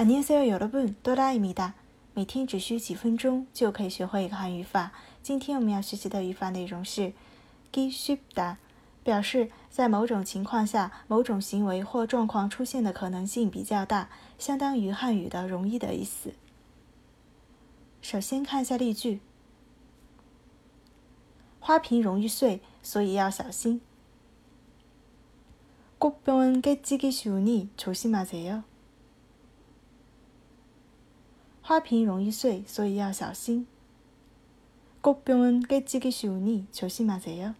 안녕하세요여러분多拉伊米达。每天只需几分钟就可以学会一个汉语法。今天我们要学习的语法内容是기쉽 다， 表示在某种情况下、某种行为或状况出现的可能性比较大，相当于汉语的“容易”的意思。首先看一下例句：花瓶容易碎，所以要小心。꽃병은깨지기쉬우니조심하세요 花瓶容易碎，所以要小心。꽃병은깨지기쉬우니조심하세요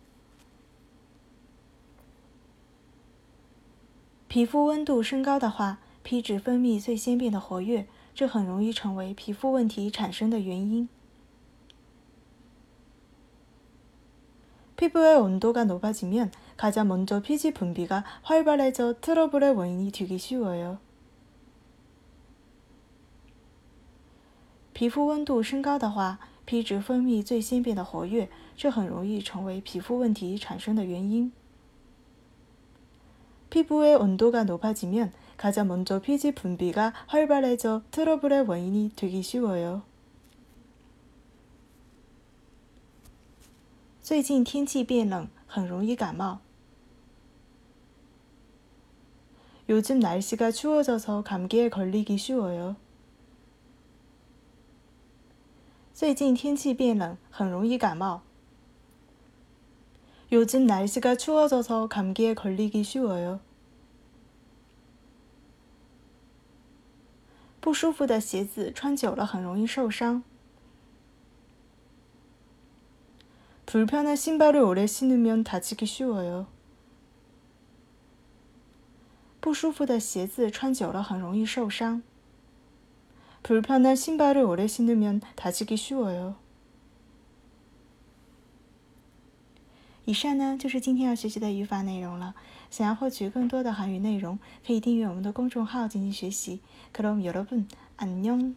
皮肤温度升高的话，皮脂分泌最先变得活跃，这很容易成为皮肤问题产生的原因。피부의온도가높아지면가장먼저피지분비가활발해져트러블의원인이되기쉬워요 皮肤温度升高的话，皮脂分泌最先变得活跃，这很容易成为皮肤问题产生的原因。피부의온도가높아지면가장먼저피지분비가활발해져트러블의원인이되기쉬워요最近天气变冷，很容易感冒。요즘날씨가추워져서감기에걸리기쉬워요 最近天气变冷，很容易感冒。요즘날씨가추워져서감기에걸리기쉬워요不舒服的鞋子穿久了很容易受伤。불편한신발을오래신으면다치기쉬워요不舒服的鞋子穿久了很容易受伤。 불편한신발을오래신으면다치기쉬워요以上呢就是今天要学习的语法内容了。想要获取更多的韩语内容，可以订阅我们的公众号进行学习。그럼여러분안 녕。